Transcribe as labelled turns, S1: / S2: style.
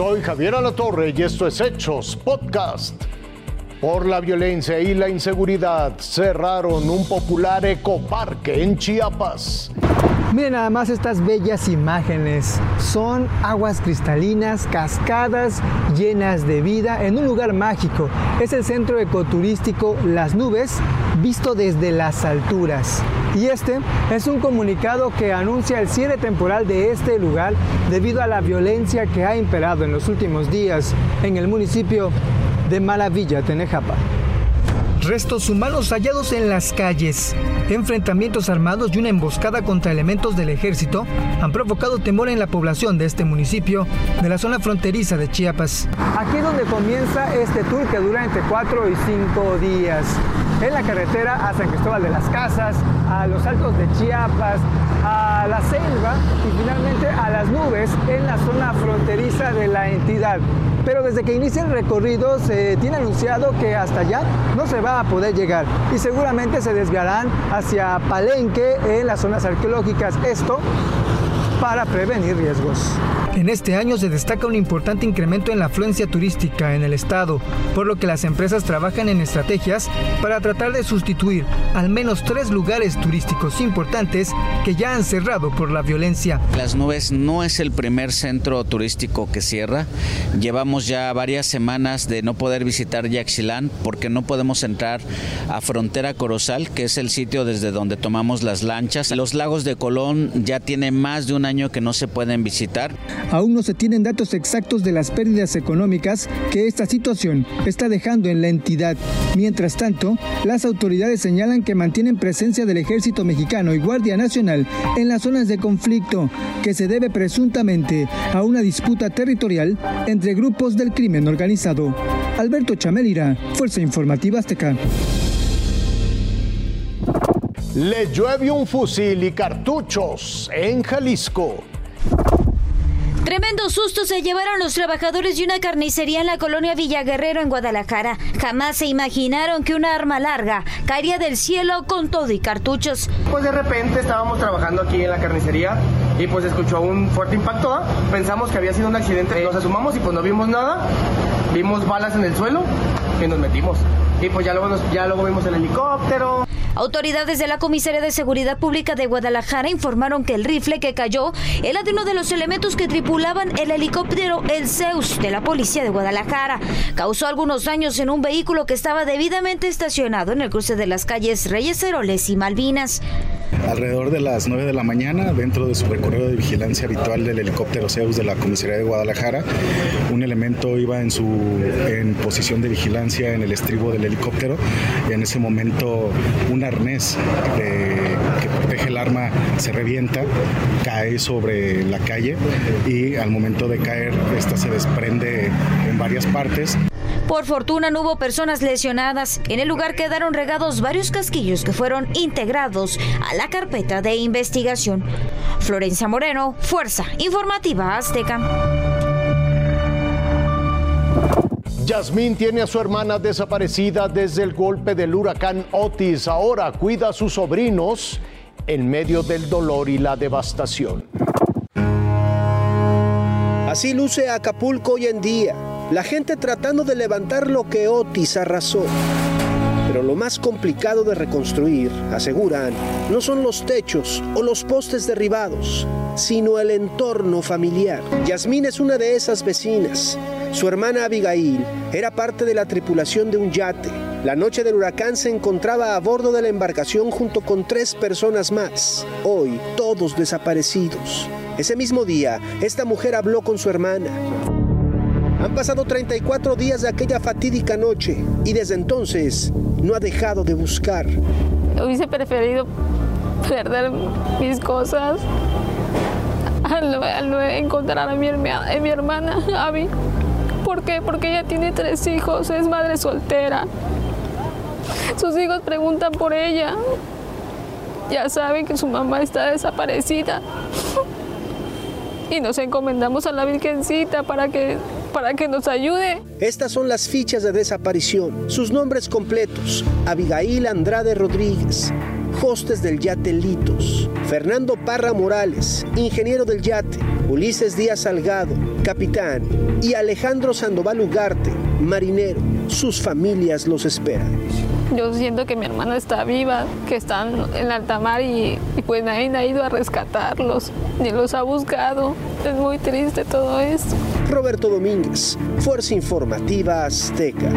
S1: Soy Javier Alatorre y esto es Hechos Podcast. Por la violencia y la inseguridad cerraron un popular ecoparque en Chiapas.
S2: Miren nada más estas bellas imágenes. Son aguas cristalinas, cascadas llenas de vida en un lugar mágico. Es el centro ecoturístico Las Nubes, visto desde las alturas. Y este es un comunicado que anuncia el cierre temporal de este lugar debido a la violencia que ha imperado en los últimos días en el municipio de Maravilla, Tenejapa. Restos humanos hallados en las calles, enfrentamientos armados y una emboscada contra elementos del ejército han provocado temor en la población de este municipio de la zona fronteriza de Chiapas. Aquí es donde comienza este tour que dura entre 4 y 5 días. En la carretera a San Cristóbal de las Casas, a los Altos de Chiapas, a la selva y finalmente a las nubes en la zona fronteriza de la entidad pero desde que inicia el recorrido se tiene anunciado que hasta allá no se va a poder llegar y seguramente se desviarán hacia Palenque en las zonas arqueológicas. Esto para prevenir riesgos. En este año se destaca un importante incremento en la afluencia turística en el estado, por lo que las empresas trabajan en estrategias para tratar de sustituir al menos tres lugares turísticos importantes que ya han cerrado por la violencia.
S3: Las nubes no es el primer centro turístico que cierra. Llevamos ya varias semanas de no poder visitar Yaxilán porque no podemos entrar a Frontera Corozal, que es el sitio desde donde tomamos las lanchas. Los lagos de Colón ya tienen más de una año que no se pueden visitar.
S2: Aún no se tienen datos exactos de las pérdidas económicas que esta situación está dejando en la entidad. Mientras tanto, las autoridades señalan que mantienen presencia del ejército mexicano y Guardia Nacional en las zonas de conflicto, que se debe presuntamente a una disputa territorial entre grupos del crimen organizado. Alberto Chamelira, Fuerza Informativa Azteca.
S1: Le llueve un fusil y cartuchos en Jalisco.
S4: Tremendo susto se llevaron los trabajadores de una carnicería en la colonia Villaguerrero en Guadalajara. Jamás se imaginaron que una arma larga caería del cielo con todo y cartuchos.
S5: Pues de repente estábamos trabajando aquí en la carnicería y pues escuchó un fuerte impacto. Pensamos que había sido un accidente. Nos asumamos y pues no vimos nada. Vimos balas en el suelo y nos metimos. Y pues ya luego, ya luego vimos el helicóptero.
S4: Autoridades de la Comisaría de Seguridad Pública de Guadalajara informaron que el rifle que cayó era de uno de los elementos que tripulaban el helicóptero El Zeus de la Policía de Guadalajara. Causó algunos daños en un vehículo que estaba debidamente estacionado en el cruce de las calles Reyes Heroles y Malvinas.
S6: Alrededor de las 9 de la mañana, dentro de su recorrido de vigilancia habitual del helicóptero Zeus de la Comisaría de Guadalajara, un elemento iba en su en posición de vigilancia en el estribo del helicóptero. Y en ese momento, un arnés que protege el arma se revienta, cae sobre la calle y al momento de caer, esta se desprende en varias partes.
S4: Por fortuna no hubo personas lesionadas. En el lugar quedaron regados varios casquillos que fueron integrados a la carpeta de investigación. Florencia Moreno, Fuerza Informativa Azteca.
S1: Yasmín tiene a su hermana desaparecida desde el golpe del huracán Otis. Ahora cuida a sus sobrinos en medio del dolor y la devastación.
S7: Así luce Acapulco hoy en día la gente tratando de levantar lo que Otis arrasó. Pero lo más complicado de reconstruir, aseguran, no son los techos o los postes derribados, sino el entorno familiar. Yasmín es una de esas vecinas. Su hermana Abigail era parte de la tripulación de un yate. La noche del huracán se encontraba a bordo de la embarcación junto con tres personas más, hoy todos desaparecidos. Ese mismo día, esta mujer habló con su hermana. Han pasado 34 días de aquella fatídica noche y desde entonces no ha dejado de buscar.
S8: Hubiese preferido perder mis cosas al, encontrar a mi, a mi hermana, Abby. ¿Por qué? Porque ella tiene tres hijos, es madre soltera. Sus hijos preguntan por ella. Ya saben que su mamá está desaparecida. Y nos encomendamos a la Virgencita para que para que nos ayude.
S7: Estas son las fichas de desaparición. Sus nombres completos. Abigail Andrade Rodríguez, hostes del yate Litos. Fernando Parra Morales, ingeniero del yate. Ulises Díaz Salgado, capitán, y Alejandro Sandoval Ugarte, marinero. Sus familias los esperan.
S8: Yo siento que mi hermana está viva, que están en alta mar y, pues nadie ha ido a rescatarlos, ni los ha buscado. Es muy triste todo esto.
S7: Roberto Domínguez, Fuerza Informativa Azteca.